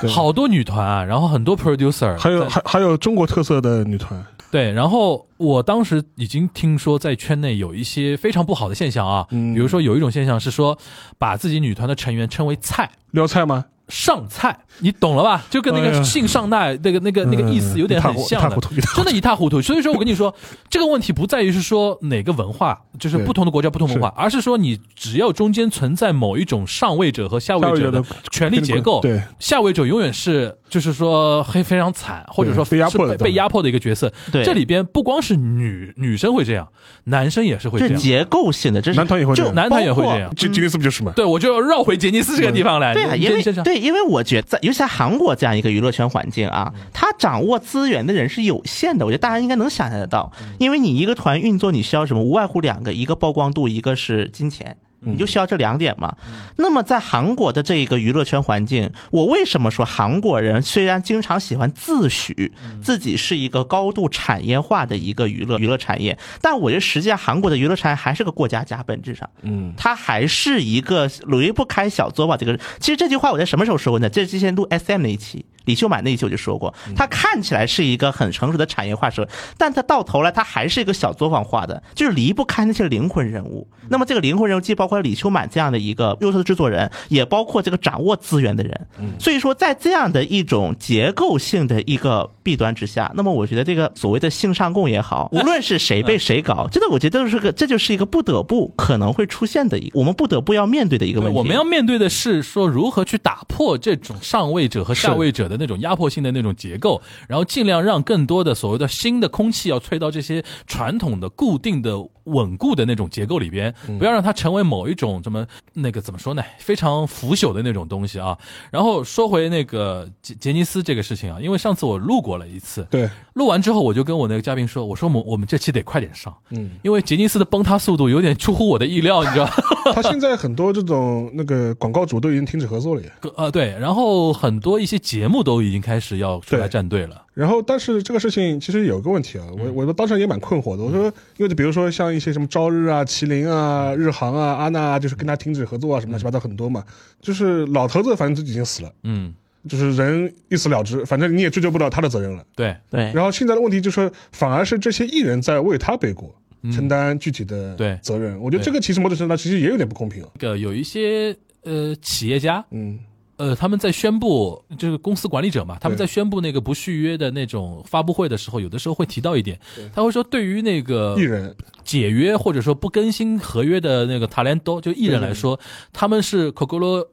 对。好多女团啊，然后很多 producer，还有还还有中国特色的女团，对，然后我当时已经听说在圈内有一些非常不好的现象啊，嗯比如说有一种现象是说把自己女团的成员称为菜。撩菜吗？上菜，你懂了吧？就跟那个性上奈那个那个那个意思有点很像的真的，一塌糊涂。所以说我跟你说，这个问题不在于是说哪个文化，就是不同的国家不同文化，而是说你只要中间存在某一种上位者和下位者的权力结构，对，下位者永远是就是说会非常惨，或者说被压迫的是被被压迫的一个角色。对这里边不光是女女生会这样，男生也是会这样。这结构性的，这是男团也会这样就男团也会这样杰杰尼斯不就是嘛？对，我就要绕回杰尼斯这个地方来。对啊，因为对，因为我觉得在尤其在韩国这样一个娱乐圈环境啊，他掌握资源的人是有限的，我觉得大家应该能想象得到，因为你一个团运作，你需要什么？无外乎两个，一个曝光度，一个是金钱。你就需要这两点嘛。那么在韩国的这一个娱乐圈环境，我为什么说韩国人虽然经常喜欢自诩自己是一个高度产业化的一个娱乐娱乐产业，但我觉得实际上韩国的娱乐产业还是个过家家，本质上，嗯，它还是一个离不开小作坊这个。其实这句话我在什么时候说过呢？这是之前录 S M 那一期，李秀满那一期我就说过，他看起来是一个很成熟的产业化社会，但他到头来他还是一个小作坊化的，就是离不开那些灵魂人物。那么这个灵魂人物既包括李秀满这样的一个优秀的制作人，也包括这个掌握资源的人。所以说，在这样的一种结构性的一个弊端之下，那么我觉得这个所谓的性上供也好，无论是谁被谁搞，真的我觉得是个这就是一个不得不可能会出现的一个我们不得不要面对的一个问题。我们要面对的是说如何去打破这种上位者和下位者的那种压迫性的那种结构，然后尽量让更多的所谓的新的空气要吹到这些传统的固定的稳固的那种结构里边，不要让它成为某一种什么那个怎么说呢，非常腐朽的那种东西啊。然后说回那个杰杰尼斯这个事情啊，因为上次我录过了一次，对，录完之后我就跟我那个嘉宾说，我说我们我们这期得快点上，嗯，因为杰尼斯的崩塌速度有点出乎我的意料，你知道。他现在很多这种那个广告主都已经停止合作了耶。呃，对，然后很多一些节目都已经开始要出来站队了。然后，但是这个事情其实有个问题啊，我我当时也蛮困惑的。我说，因为就比如说像一些什么朝日啊、麒麟啊、日航啊、阿娜啊，就是跟他停止合作啊，什么乱七八糟很多嘛。就是老头子反正就已经死了，嗯，就是人一死了之，反正你也追究不了他的责任了。对，对，然后现在的问题就是，反而是这些艺人在为他背锅，承担具体的对。责任。我觉得这个其实某种程度上其实也有点不公平。这个有一些呃企业家，嗯，呃，他们在宣布这个公司管理者嘛，他们在宣布那个不续约的那种发布会的时候，有的时候会提到一点，他会说对于那个艺人。解约或者说不更新合约的那个塔连多，就艺人来说，他们是 l o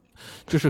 就是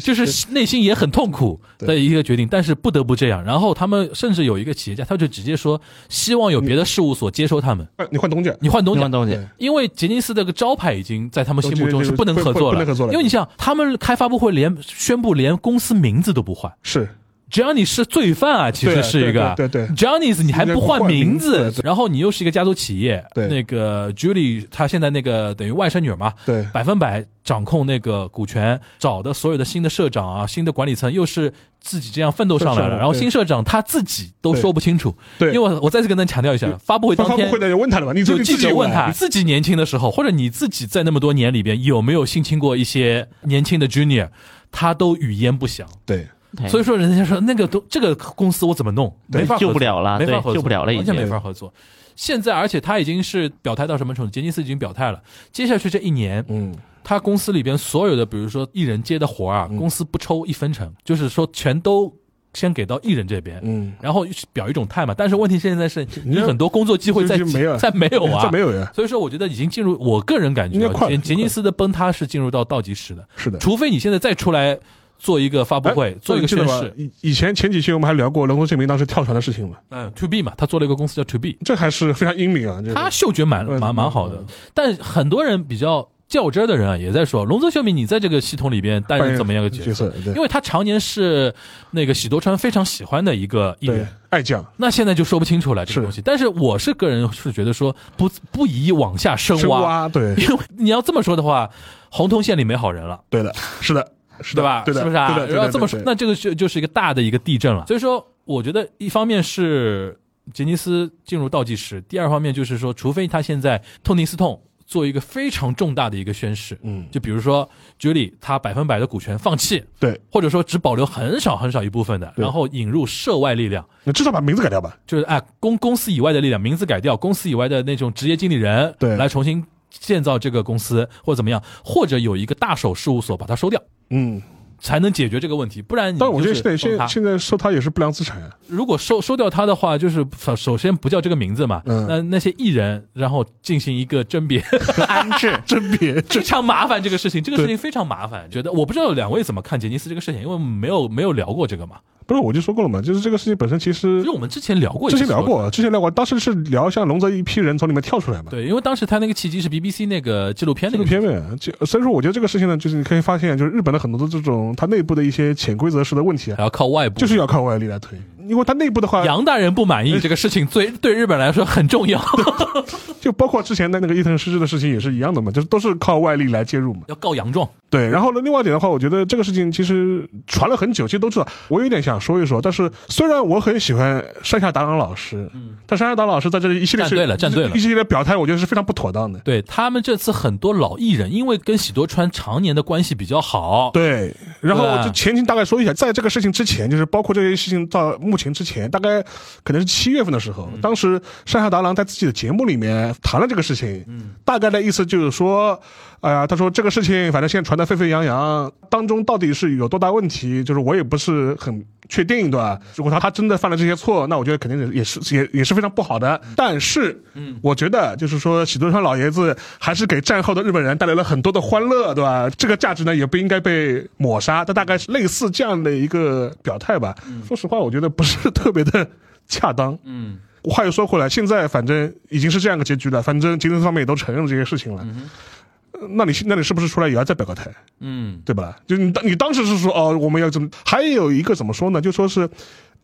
就是内心也很痛苦的一个决定，但是不得不这样。然后他们甚至有一个企业家，他就直接说，希望有别的事务所接收他们，哎你换东家，你换东家。换。东家，因为杰尼斯这个招牌已经在他们心目中是不能合作了，不能合作了因为你像，他们开发布会连宣布连公司名字都不换，是只要你是罪犯啊，其实是一个。对对对对。Johnny's 你还不换名字然后你又是一个家族企业，对。那个 Julie 她现在那个等于外甥女儿嘛，对。百分百掌控那个股权，找的所有的新的社长啊，新的管理层又是自己这样奋斗上来了，然后新社长他自己都说不清楚，对因为我我再次跟大家强调一下，发布会当天发布会的人问他了嘛？你就记者问他，你你自己年轻的时候，或者你自己在那么多年里边有没有性侵过一些年轻的 junior，他都语焉不详。对对所以说，人家说那个都这个公司我怎么弄？没法合作。救不了了没法合作，救不了了已经。完全没法合作。现在，而且他已经是表态到什么程度？杰尼斯已经表态了，接下去这一年，嗯，他公司里边所有的，比如说艺人接的活儿啊，公司不抽一分成，就是说全都先给到艺人这边，嗯，然后表一种态嘛。但是问题现在是你你很多工作机会在没有在没有啊，这没有呀，所以说，我觉得已经进入我个人感觉杰杰尼斯的崩塌是进入到倒计时的，是的。除非你现在再出来做一个发布会，哎做一个宣誓。以以前前几期我们还聊过龙头证明当时跳船的事情嘛，嗯，To B 嘛，他做了一个公司叫 To B，这还是非常英明啊。他嗅觉蛮嗯蛮蛮好的，但很多人比较较真儿的人啊，也在说龙泽秀明你在这个系统里边担任怎么样一个角色？因为他常年是那个喜多川非常喜欢的一个艺对人。爱将。那现在就说不清楚了这个东西，但是我是个人是觉得说不不宜往下深挖，对。因为你要这么说的话，红通县里没好人了。对的，是的，是的对吧？是不是啊？对的，对的然后这么说，那这个就就是一个大的一个地震了。所以说，我觉得一方面是杰尼斯进入倒计时，第二方面就是说，除非他现在痛定思痛。做一个非常重大的一个宣誓，嗯就比如说 Julie 他百分百的股权放弃，对，或者说只保留很少很少一部分的，然后引入涉外力量，你至少把名字改掉吧。就是哎公公司以外的力量，名字改掉，公司以外的那种职业经理人，对来重新建造这个公司或者怎么样，或者有一个大手事务所把它收掉，嗯，才能解决这个问题，不然你但我觉得现在现现在收他也是不良资产啊。如果收收掉他的话，就是首首先不叫这个名字嘛，嗯那那些艺人然后进行一个甄别，安置。甄别，非常麻烦这个事情，这个事情非常麻烦。觉得我不知道两位怎么看杰尼斯这个事情，因为没有没有聊过这个嘛，不是我就说过了嘛，就是这个事情本身其实因为我们之前聊过，之前聊过，之前聊过，当时是聊像龙泽一批人从里面跳出来嘛。对，因为当时他那个契机是 BBC 那个纪录片纪那个录片面，就所以说我觉得这个事情呢，就是你可以发现，就是日本的很多的这种它内部的一些潜规则式的问题啊，还要靠外部，就是要靠外力来推，因为他内部的话，杨大人不满意这个事情，最对日本来说很重要，就包括之前的那个伊藤失之的事情也是一样的嘛，就是都是靠外力来介入嘛。要告杨状。对，然后呢，另外一点的话，我觉得这个事情其实传了很久，其实都知道。我有点想说一说，但是虽然我很喜欢山下达郎老师，嗯，但山下达郎老师在这里一系列是站队了站队了一系列的表态，我觉得是非常不妥当的。对他们这次很多老艺人，因为跟喜多川常年的关系比较好，对，然后就前情大概说一下，在这个事情之前，就是包括这些事情到目前之前，大概可能是七月份的时候，当时山下达郎在自己的节目里面谈了这个事情，大概的意思就是说，哎呀，他说这个事情反正现在传得沸沸扬扬，当中到底是有多大问题，就是我也不是很确定，对吧？如果他他真的犯了这些错，那我觉得肯定也是也也是非常不好的。但是，嗯，我觉得就是说，喜多川老爷子还是给战后的日本人带来了很多的欢乐，对吧？这个价值呢，也不应该被抹杀。他大概是类似这样的一个表态吧。说实话，我觉得不是特别的恰当。嗯，话又说回来，现在反正已经是这样个结局了，反正精神方面也都承认这些事情了。呃那你那你是不是出来也要再表个态？嗯对吧？就你当你当时是说哦，我们要怎么？还有一个怎么说呢？就说是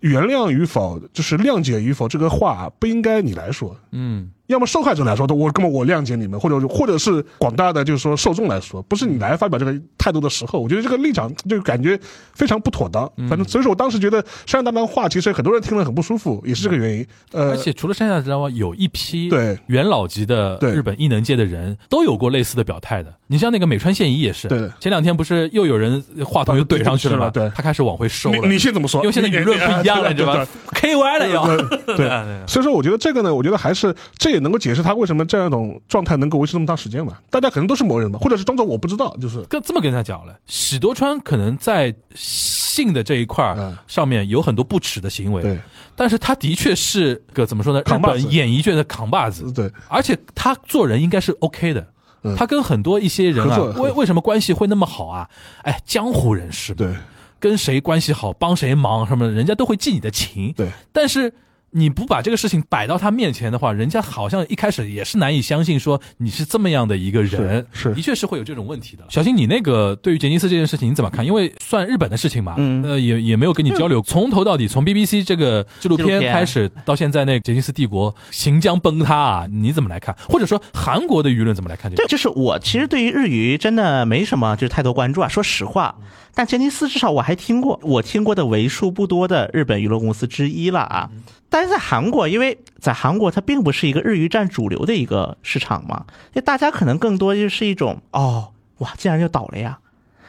原谅与否，就是谅解与否，这个话不应该你来说，嗯要么受害者来说，我根本我谅解你们，或者或者是广大的就是说受众来说，不是你来发表这个态度的时候，我觉得这个立场就感觉非常不妥当。反正所以说我当时觉得山下大当话，其实很多人听了很不舒服，也是这个原因。呃，而且除了山下知道吗？有一批对元老级的对日本艺能界的人都有过类似的表态的。你像那个美川宪一也是，对前两天不是又有人话筒又怼上去了吗？对他开始往回收了。你现在怎么说？因为现在舆论不一样了，对吧？K Y 了要。对 对，所以说我觉得这个呢，我觉得还是这也能够解释他为什么这样一种状态能够维持那么长时间嘛。大家可能都是某人吧，或者是装作我不知道，就是跟这么跟他讲了，喜多川可能在性的这一块上面有很多不耻的行为，对但是他的确是个怎么说呢？日扛把子本演艺圈的扛把子，对而且他做人应该是 OK 的。嗯他跟很多一些人啊为为什么关系会那么好啊？哎，江湖人士，对跟谁关系好，帮谁忙什么的，人家都会记你的情。对，但是你不把这个事情摆到他面前的话，人家好像一开始也是难以相信说你是这么样的一个人，的确是会有这种问题的。小新，你那个对于杰尼斯这件事情你怎么看？因为算日本的事情嘛，嗯呃，也也没有跟你交流，从头到底，从 BBC 这个纪录片片开始到现在那个杰尼斯帝国行将崩塌啊，你怎么来看？或者说韩国的舆论怎么来看这个？对，就是我其实对于日语真的没什么就是太多关注啊，说实话。但杰尼斯至少我还听过，我听过的为数不多的日本娱乐公司之一了啊。但是在韩国，因为在韩国它并不是一个日语占主流的一个市场嘛，那大家可能更多就是一种哦，哇，竟然就倒了呀。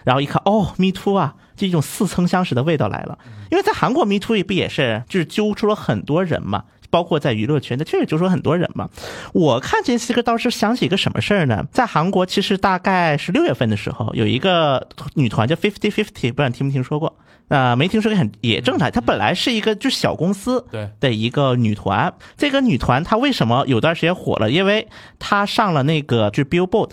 然后一看，哦，Me Too 啊，这种似曾相识的味道来了。因为在韩国，Me Too 也不也是就是揪出了很多人嘛，包括在娱乐圈，那确实就说很多人嘛。我看这这个倒是想起一个什么事儿呢？在韩国，其实大概是六月份的时候，有一个女团叫 Fifty Fifty，不知道你听没听说过？啊、没听说也很也正常。她本来是一个就是小公司，对的一个女团。这个女团她为什么有段时间火了？因为她上了那个就是 Billboard，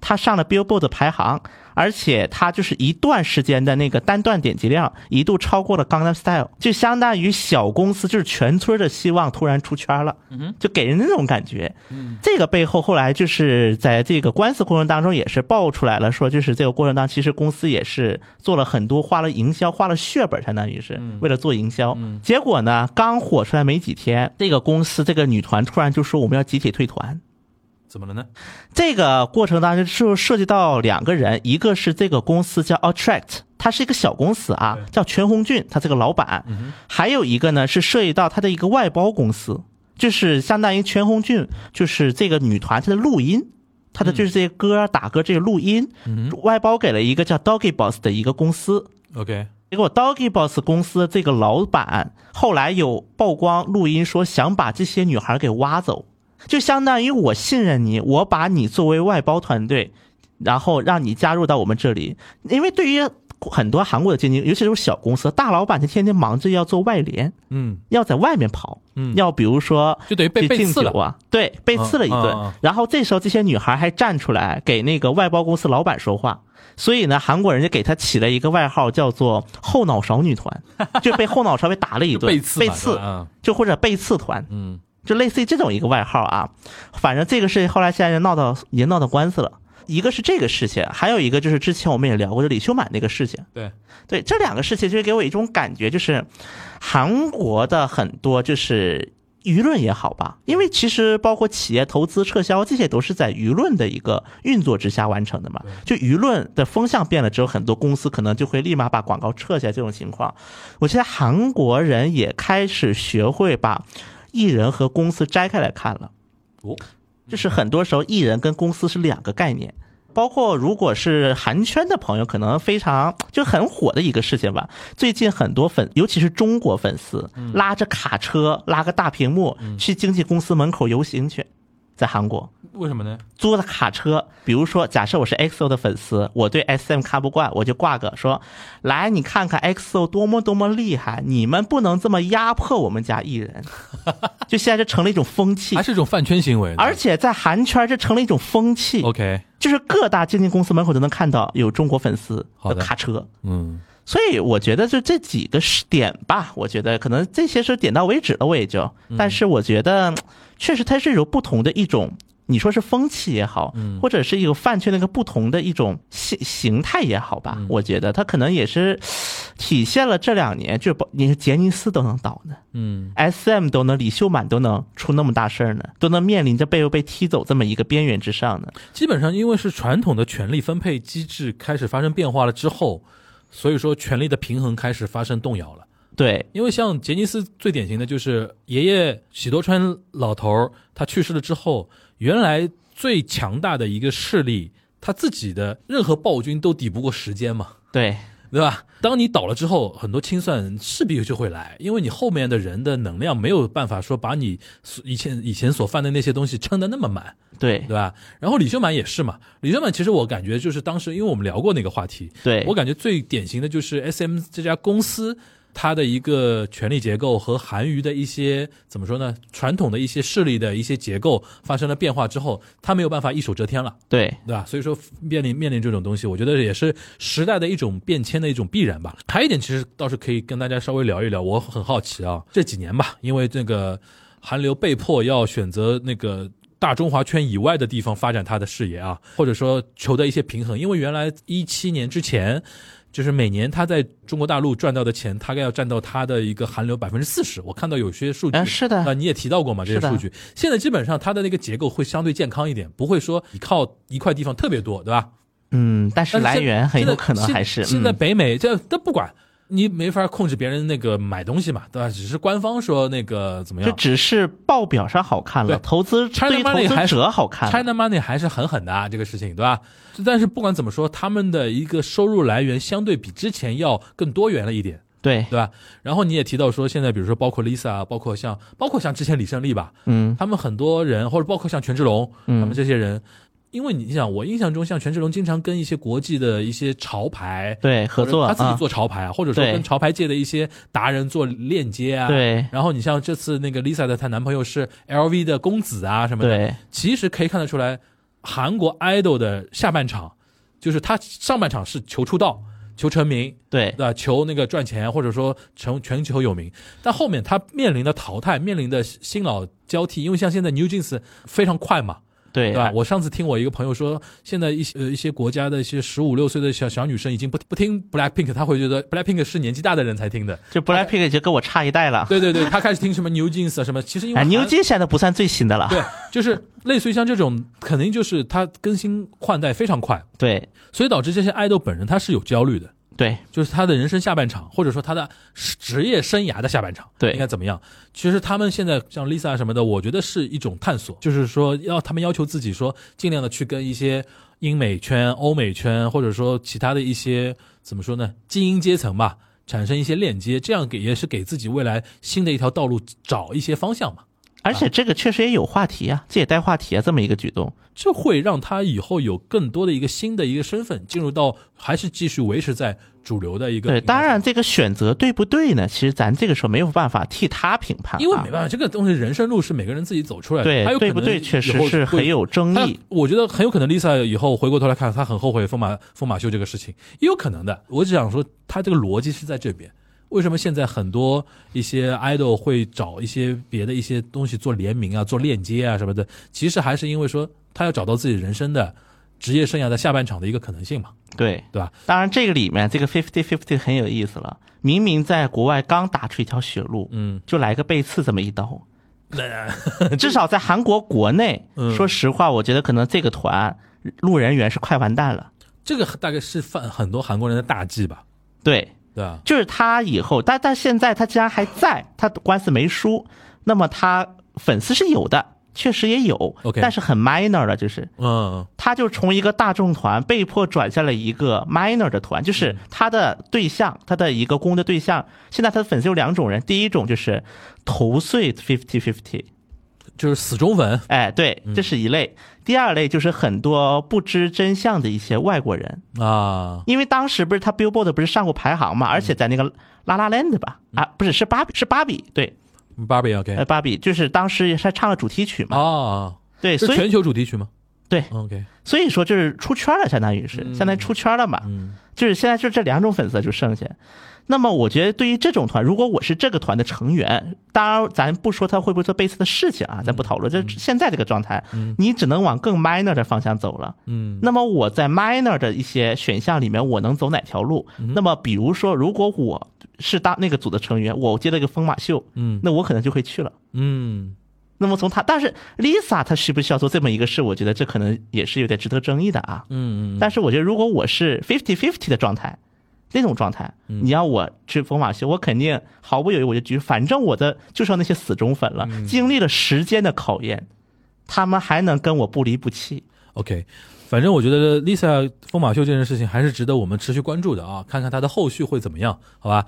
她上了 Billboard 排行，而且它就是一段时间的那个单段点击量一度超过了 Gangnam Style，就相当于小公司就是全村的希望突然出圈了，就给人那种感觉。这个背后后来就是在这个官司过程当中也是爆出来了，说就是这个过程当中其实公司也是做了很多花了营销，花了血本，相当于是为了做营销。结果呢，刚火出来没几天，这个公司这个女团突然就说我们要集体退团。怎么了呢？这个过程当中就涉及到两个人，一个是这个公司叫 Attract，它是一个小公司啊，叫全红俊，他这个老板，还有一个呢是涉及到他的一个外包公司，就是相当于全红俊，就是这个女团她的录音。他的就是这些歌啊打歌这个录音，外包给了一个叫 Doggy Boss 的一个公司，OK，结果 Doggy Boss 公司这个老板后来有曝光录音说想把这些女孩给挖走，就相当于我信任你，我把你作为外包团队，然后让你加入到我们这里。因为对于很多韩国的经纪，尤其是小公司，大老板他天天忙着要做外联，嗯，要在外面跑，嗯。要比如说就等于被去被刺了敬酒啊，对，被刺了一顿。嗯嗯嗯。然后这时候这些女孩还站出来给那个外包公司老板说话，所以呢，韩国人就给他起了一个外号，叫做“后脑勺女团”，就被后脑勺被打了一顿，被刺就或者被刺团，嗯，就类似于这种一个外号啊。反正这个事情后来现在闹到已经闹到官司了。一个是这个事情，还有一个就是之前我们也聊过的李秀满那个事情。对，对，这两个事情就给我一种感觉，就是韩国的很多就是舆论也好吧，因为其实包括企业投资、撤销，这些都是在舆论的一个运作之下完成的嘛。就舆论的风向变了之后，很多公司可能就会立马把广告撤下。这种情况，我觉得韩国人也开始学会把艺人和公司摘开来看了。哦，就是很多时候艺人跟公司是两个概念。包括如果是韩圈的朋友，可能非常就很火的一个事情吧。最近很多粉，尤其是中国粉丝，拉着卡车，拉个大屏幕去经纪公司门口游行去。在韩国。为什么呢？租的卡车，比如说，假设我是 XO 的粉丝，我对 SM 看不惯，我就挂个说，来，你看看 XO 多么多么厉害，你们不能这么压迫我们家艺人，就现在这成了一种风气还，是一种饭圈行为？而且在韩圈这成了一种风气，OK，就是各大经纪公司门口都能看到有中国粉丝的卡车。嗯，所以我觉得就这几个是点吧，我觉得可能这些是点到为止了，我也就。嗯。但是我觉得，确实它是有不同的一种，你说是风气也好，嗯。或者是一个饭圈的一个不同的一种形形态也好嗯。吧，我觉得它可能也是体现了这两年，就包你看杰尼斯都能倒呢，嗯，S.M 都能，李秀满都能出那么大事儿呢，都能面临着被被踢走这么一个边缘之上呢。基本上因为是传统的权力分配机制开始发生变化了之后，所以说权力的平衡开始发生动摇了。对，因为像杰尼斯最典型的就是爷爷喜多川老头儿他去世了之后，原来最强大的一个势力，他自己的任何暴君都抵不过时间嘛，对，对吧？当你倒了之后，很多清算势必就会来，因为你后面的人的能量没有办法说把你以前以前所犯的那些东西撑得那么满，对，对吧？然后李秀满也是嘛，李秀满其实我感觉就是当时因为我们聊过那个话题，对，我感觉最典型的就是 S M 这家公司。它的一个权力结构和韩娱的一些怎么说呢？传统的一些势力的一些结构发生了变化之后，它没有办法一手遮天了，对，对吧？所以说面临面临这种东西，我觉得也是时代的一种变迁的一种必然吧。还有一点，其实倒是可以跟大家稍微聊一聊，我很好奇啊，这几年吧，因为这个韩流被迫要选择那个。大中华圈以外的地方发展他的事业啊，或者说求得一些平衡，因为原来一七年之前，就是每年他在中国大陆赚到的钱，大概要占到他的一个韩流百分之四十。我看到有些数据，啊是的啊，你也提到过嘛这些数据。现在基本上它的那个结构会相对健康一点，不会说依靠一块地方特别多，对吧？嗯，但是来源很有可能还是现在嗯北美这都不管，你没法控制别人那个买东西嘛，对吧？只是官方说那个怎么样这只是报表上好看了，对投资 China 对于 Money 投资还是者好看。，China Money 还是很狠的啊，这个事情，对吧？但是不管怎么说，他们的一个收入来源相对比之前要更多元了一点。对，对吧？然后你也提到说，现在比如说包括 Lisa，啊包括像包括像之前李胜利吧，嗯他们很多人，或者包括像权志龙，嗯他们这些人，因为你想，我印象中像权志龙经常跟一些国际的一些潮牌对，合作他自己做潮牌啊，或者说跟潮牌界的一些达人做链接啊。对然后你像这次那个 Lisa 的她男朋友是 LV 的公子啊什么的，对其实可以看得出来，韩国 idol 的下半场，就是他上半场是求出道、求成名，对对吧？求那个赚钱，或者说成全球有名，但后面他面临的淘汰，面临的新老交替，因为像现在 New Jeans 非常快嘛，对对吧？我上次听我一个朋友说，现在一些呃一些国家的一些十五六岁的小小女生已经不不听 Blackpink，他会觉得 Blackpink 是年纪大的人才听的。就 Blackpink 已经跟我差一代了。对对对，他开始听什么 New Jeans 啊什么，其实因为哎，牛韩津现在不算最新的了。对，就是类似于像这种，肯定就是它更新换代非常快，对所以导致这些爱豆本人他是有焦虑的。对就是他的人生下半场，或者说他的职业生涯的下半场，对应该怎么样？其实他们现在像 Lisa 什么的，我觉得是一种探索，就是说要他们要求自己说，尽量的去跟一些英美圈、欧美圈，或者说其他的一些怎么说呢，精英阶层吧，产生一些链接，这样给也是给自己未来新的一条道路找一些方向嘛。而且这个确实也有话题啊，这也带话题啊，这么一个举动。这会让他以后有更多的一个新的一个身份，进入到还是继续维持在主流的一个。对，当然这个选择对不对呢？其实咱这个时候没有办法替他评判啊，因为没办法，这个东西人生路是每个人自己走出来的，对还有对不对，确实是很有争议。我觉得很有可能 Lisa 以后回过头来看，她很后悔疯马疯马秀这个事情，也有可能的。我只想说，他这个逻辑是在这边。为什么现在很多一些 idol 会找一些别的一些东西做联名啊、做链接啊什么的？其实还是因为说他要找到自己人生的职业生涯的下半场的一个可能性嘛，对，对吧？当然这个里面这个 fifty fifty 很有意思了。明明在国外刚打出一条血路，嗯，就来个背刺这么一刀。那 至少在韩国国内，嗯说实话，我觉得可能这个团路人缘是快完蛋了。这个大概是犯很多韩国人的大忌吧，对，对啊？就是他以后，但但现在他既然还在，他官司没输，那么他粉丝是有的，确实也有 OK 但是很 minor 的，就是嗯，他就从一个大众团被迫转向了一个 minor 的团，就是他的对象，他的一个攻的对象。现在他的粉丝有两种人，第一种就是投碎 fifty fifty，就是死忠粉哎，对，这是一类。第二类就是很多不知真相的一些外国人，啊，因为当时不是他 Billboard 不是上过排行嘛，而且在那个拉拉 land 吧，啊，不是是芭比是芭比，对，芭比 OK 呃，芭比就是当时他唱了主题曲嘛，啊，对，所以是全球主题曲吗对，？OK，所以说就是出圈了，相当于是相当于出圈了嘛，嗯就是现在就这两种粉丝就剩下。那么我觉得对于这种团，如果我是这个团的成员，当然咱不说他会不会做贝斯的事情啊，咱不讨论。就现在这个状态，你只能往更 minor 的方向走了。嗯那么我在 minor 的一些选项里面，我能走哪条路？那么比如说，如果我是当那个组的成员，我接了一个疯马秀，嗯那我可能就会去了。嗯那么从他，但是 Lisa 她需不需要做这么一个事？我觉得这可能也是有点值得争议的啊。嗯嗯，但是我觉得，如果我是 fifty fifty 的状态，那种状态，嗯你要我去疯马秀，我肯定毫不犹豫我就举，反正我的就剩那些死忠粉了，嗯经历了时间的考验，他们还能跟我不离不弃。OK，反正我觉得 Lisa 疯马秀这件事情还是值得我们持续关注的啊，看看它的后续会怎么样，好吧？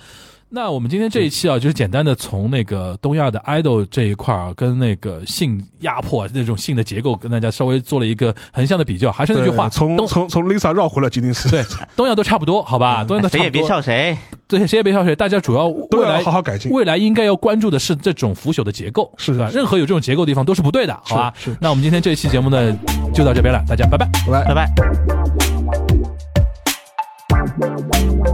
那我们今天这一期啊，就是简单的从那个东亚的 idol 这一块儿，跟那个性压迫那种性的结构，跟大家稍微做了一个横向的比较。还是那句话，从从从 Lisa 绕回来，吉尼斯。对，东亚都差不多，好吧？东亚都差不多。谁也别笑谁。对，谁也别笑谁。大家主要未来好好改进。未来应该要关注的是这种腐朽的结构，是吧？任何有这种结构地方都是不对的，好吧？是。那我们今天这一期节目呢，就到这边了，大家拜拜，拜拜，拜拜。